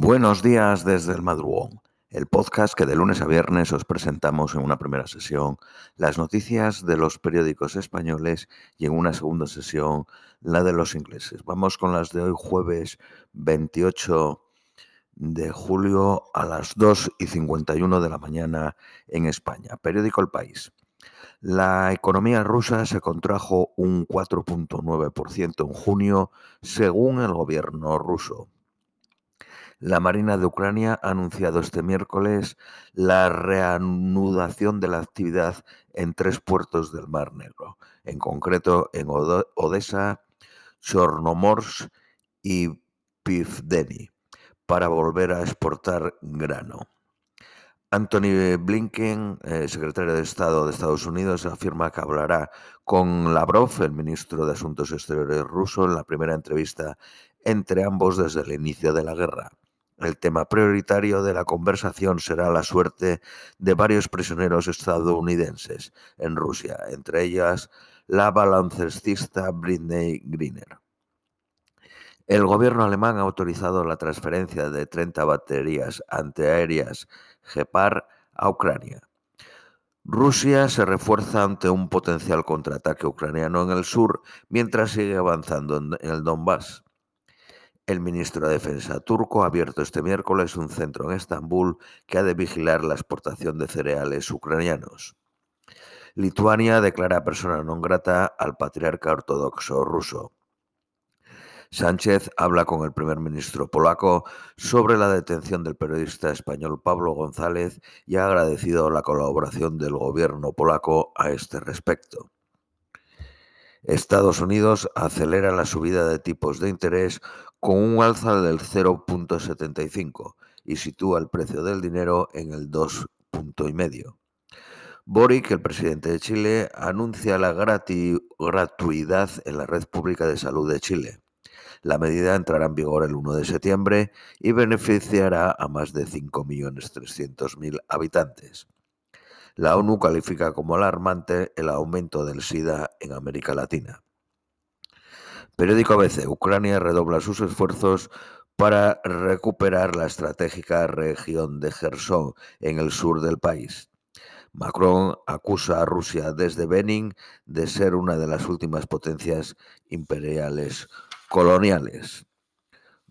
Buenos días desde el madrugón, el podcast que de lunes a viernes os presentamos en una primera sesión las noticias de los periódicos españoles y en una segunda sesión la de los ingleses. Vamos con las de hoy jueves 28 de julio a las 2 y 51 de la mañana en España. Periódico El País. La economía rusa se contrajo un 4.9% en junio según el gobierno ruso. La Marina de Ucrania ha anunciado este miércoles la reanudación de la actividad en tres puertos del Mar Negro, en concreto en Odessa, Chornomorsk y Pivdeni, para volver a exportar grano. Anthony Blinken, eh, secretario de Estado de Estados Unidos, afirma que hablará con Lavrov, el ministro de Asuntos Exteriores ruso, en la primera entrevista entre ambos desde el inicio de la guerra. El tema prioritario de la conversación será la suerte de varios prisioneros estadounidenses en Rusia, entre ellas la baloncestista Britney Griner. El gobierno alemán ha autorizado la transferencia de 30 baterías antiaéreas Gepard a Ucrania. Rusia se refuerza ante un potencial contraataque ucraniano en el sur mientras sigue avanzando en el Donbass. El ministro de Defensa turco ha abierto este miércoles un centro en Estambul que ha de vigilar la exportación de cereales ucranianos. Lituania declara persona non grata al patriarca ortodoxo ruso. Sánchez habla con el primer ministro polaco sobre la detención del periodista español Pablo González y ha agradecido la colaboración del gobierno polaco a este respecto. Estados Unidos acelera la subida de tipos de interés con un alza del 0.75 y sitúa el precio del dinero en el 2.5. Boric, el presidente de Chile, anuncia la gratuidad en la red pública de salud de Chile. La medida entrará en vigor el 1 de septiembre y beneficiará a más de 5.300.000 habitantes. La ONU califica como alarmante el aumento del SIDA en América Latina. Periódico ABC. Ucrania redobla sus esfuerzos para recuperar la estratégica región de Gerson en el sur del país. Macron acusa a Rusia desde Benin de ser una de las últimas potencias imperiales coloniales.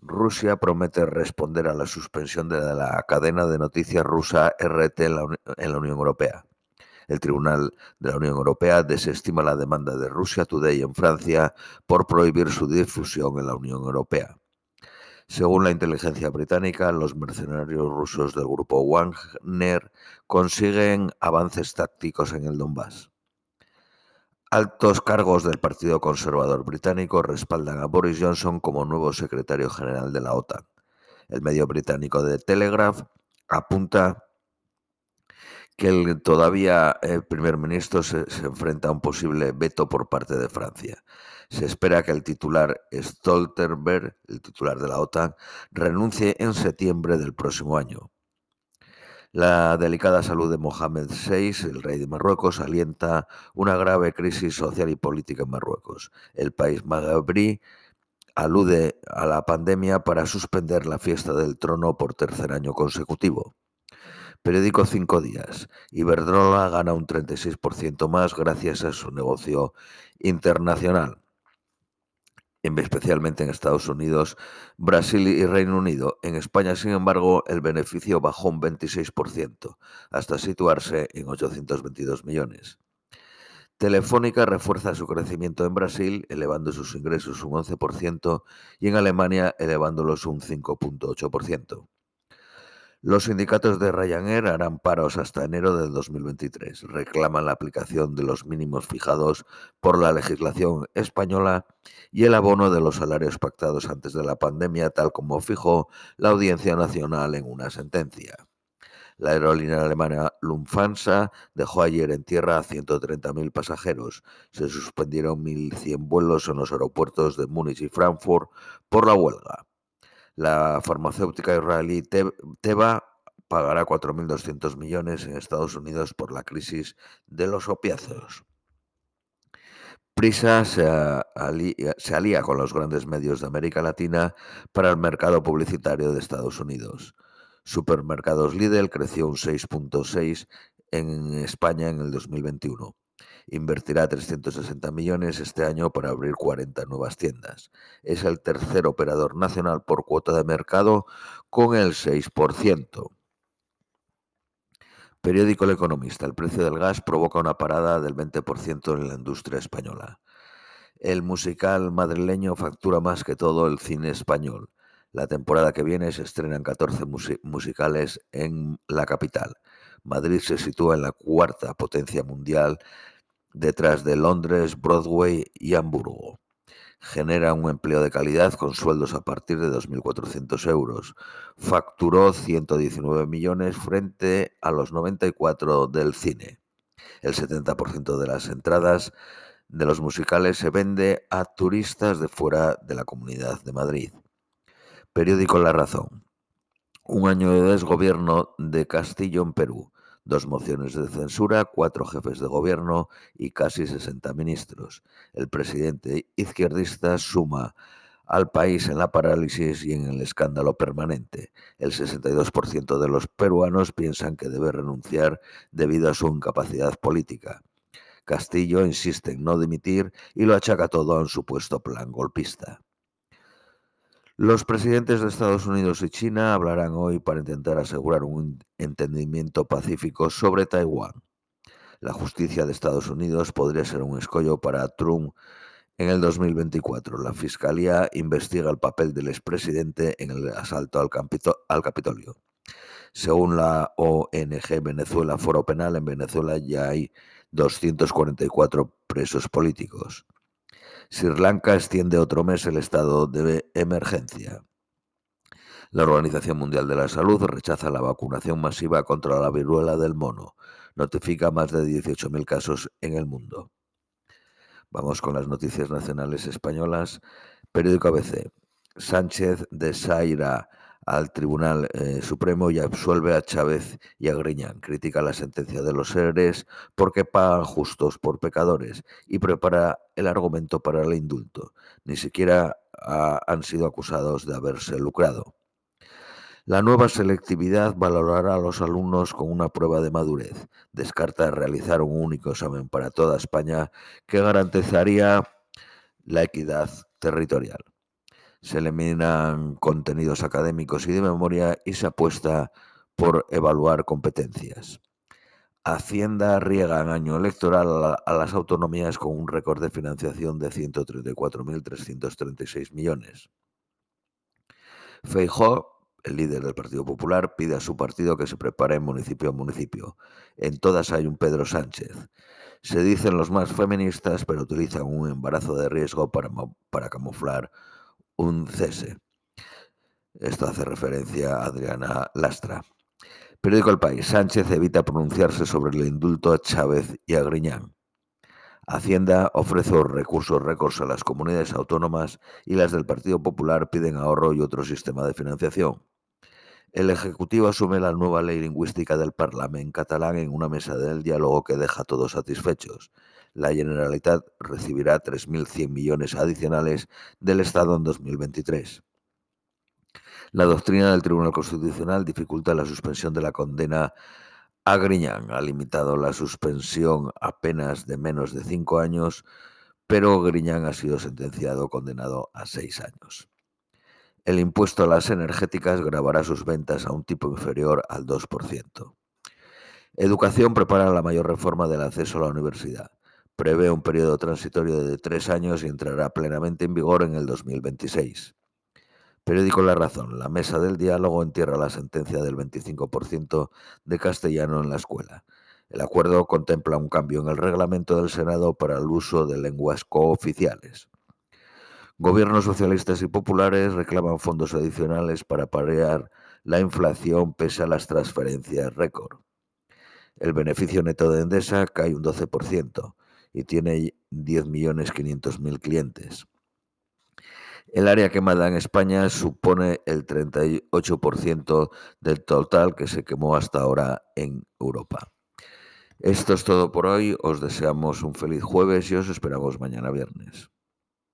Rusia promete responder a la suspensión de la cadena de noticias rusa RT en la, Unión Europea. El Tribunal de la Unión Europea desestima la demanda de Rusia Today en Francia por prohibir su difusión en la Unión Europea. Según la inteligencia británica, los mercenarios rusos del grupo Wagner consiguen avances tácticos en el Donbass. Altos cargos del Partido Conservador británico respaldan a Boris Johnson como nuevo secretario general de la OTAN. El medio británico de Telegraph apunta que el todavía eh, primer ministro se, enfrenta a un posible veto por parte de Francia. Se espera que el titular Stoltenberg, el titular de la OTAN, renuncie en septiembre del próximo año. La delicada salud de Mohamed VI, el rey de Marruecos, alienta una grave crisis social y política en Marruecos. El país magrebí alude a la pandemia para suspender la fiesta del trono por tercer año consecutivo. Periódico Cinco Días. Iberdrola gana un 36% más gracias a su negocio internacional especialmente en Estados Unidos, Brasil y Reino Unido. En España, sin embargo, el beneficio bajó un 26%, hasta situarse en 822 millones. Telefónica refuerza su crecimiento en Brasil, elevando sus ingresos un 11%, y en Alemania, elevándolos un 5.8%. Los sindicatos de Ryanair harán paros hasta enero del 2023. Reclaman la aplicación de los mínimos fijados por la legislación española y el abono de los salarios pactados antes de la pandemia, tal como fijó la Audiencia Nacional en una sentencia. La aerolínea alemana Lufthansa dejó ayer en tierra a 130.000 pasajeros. Se suspendieron 1.100 vuelos en los aeropuertos de Múnich y Frankfurt por la huelga. La farmacéutica israelí Teva pagará 4.200 millones en Estados Unidos por la crisis de los opiáceos. Prisa se alía, con los grandes medios de América Latina para el mercado publicitario de Estados Unidos. Supermercados Lidl creció un 6.6 en España en el 2021. Invertirá 360 millones este año para abrir 40 nuevas tiendas. Es el tercer operador nacional por cuota de mercado con el 6%. Periódico El Economista. El precio del gas provoca una parada del 20% en la industria española. El musical madrileño factura más que todo el cine español. La temporada que viene se estrenan 14 musicales en la capital. Madrid se sitúa en la cuarta potencia mundial detrás de Londres, Broadway y Hamburgo genera un empleo de calidad con sueldos a partir de 2.400 euros. Facturó 119 millones frente a los 94 del cine. El 70% de las entradas de los musicales se vende a turistas de fuera de la Comunidad de Madrid. Periódico La Razón. Un año de desgobierno de Castillo en Perú dos mociones de censura, cuatro jefes de gobierno y casi 60 ministros. El presidente izquierdista suma al país en la parálisis y en el escándalo permanente. El 62% de los peruanos piensan que debe renunciar debido a su incapacidad política. Castillo insiste en no dimitir y lo achaca todo a un supuesto plan golpista. Los presidentes de Estados Unidos y China hablarán hoy para intentar asegurar un entendimiento pacífico sobre Taiwán. La justicia de Estados Unidos podría ser un escollo para Trump en el 2024. La Fiscalía investiga el papel del expresidente en el asalto al, al Capitolio. Según la ONG Venezuela Foro Penal, en Venezuela ya hay 244 presos políticos. Sri Lanka extiende otro mes el estado de emergencia. La Organización Mundial de la Salud rechaza la vacunación masiva contra la viruela del mono. Notifica más de 18.000 casos en el mundo. Vamos con las noticias nacionales españolas. Periódico ABC. Sánchez de Saira al Tribunal eh, Supremo y absuelve a Chávez y a Griñán. Critica la sentencia de los seres porque pagan justos por pecadores y prepara el argumento para el indulto. Ni siquiera han sido acusados de haberse lucrado. La nueva selectividad valorará a los alumnos con una prueba de madurez. Descarta realizar un único examen para toda España que garantizaría la equidad territorial se eliminan contenidos académicos y de memoria y se apuesta por evaluar competencias. Hacienda riega en año electoral a las autonomías con un récord de financiación de 134.336 millones. Feijó, el líder del Partido Popular, pide a su partido que se prepare municipio a municipio. En todas hay un Pedro Sánchez. Se dicen los más feministas, pero utilizan un embarazo de riesgo para, para camuflar un cese. Esto hace referencia a Adriana Lastra. Periódico El País. Sánchez evita pronunciarse sobre el indulto a Chávez y a Griñán. Hacienda ofrece recursos récords a las comunidades autónomas y las del Partido Popular piden ahorro y otro sistema de financiación. El Ejecutivo asume la nueva ley lingüística del Parlamento catalán en una mesa del diálogo que deja a todos satisfechos la Generalitat recibirá 3.100 millones adicionales del Estado en 2023. La doctrina del Tribunal Constitucional dificulta la suspensión de la condena a Griñán. Ha limitado la suspensión a penas de menos de cinco años, pero Griñán ha sido sentenciado condenado a seis años. El impuesto a las energéticas grabará sus ventas a un tipo inferior al 2%. Educación prepara la mayor reforma del acceso a la universidad prevé un periodo transitorio de tres años y entrará plenamente en vigor en el 2026. Periódico La Razón. La mesa del diálogo entierra la sentencia del 25% de castellano en la escuela. El acuerdo contempla un cambio en el reglamento del Senado para el uso de lenguas cooficiales. Gobiernos socialistas y populares reclaman fondos adicionales para parear la inflación pese a las transferencias récord. El beneficio neto de Endesa cae un 12% y tiene 10.500.000 clientes. El área quemada en España supone el 38% del total que se quemó hasta ahora en Europa. Esto es todo por hoy. Os deseamos un feliz jueves y os esperamos mañana viernes.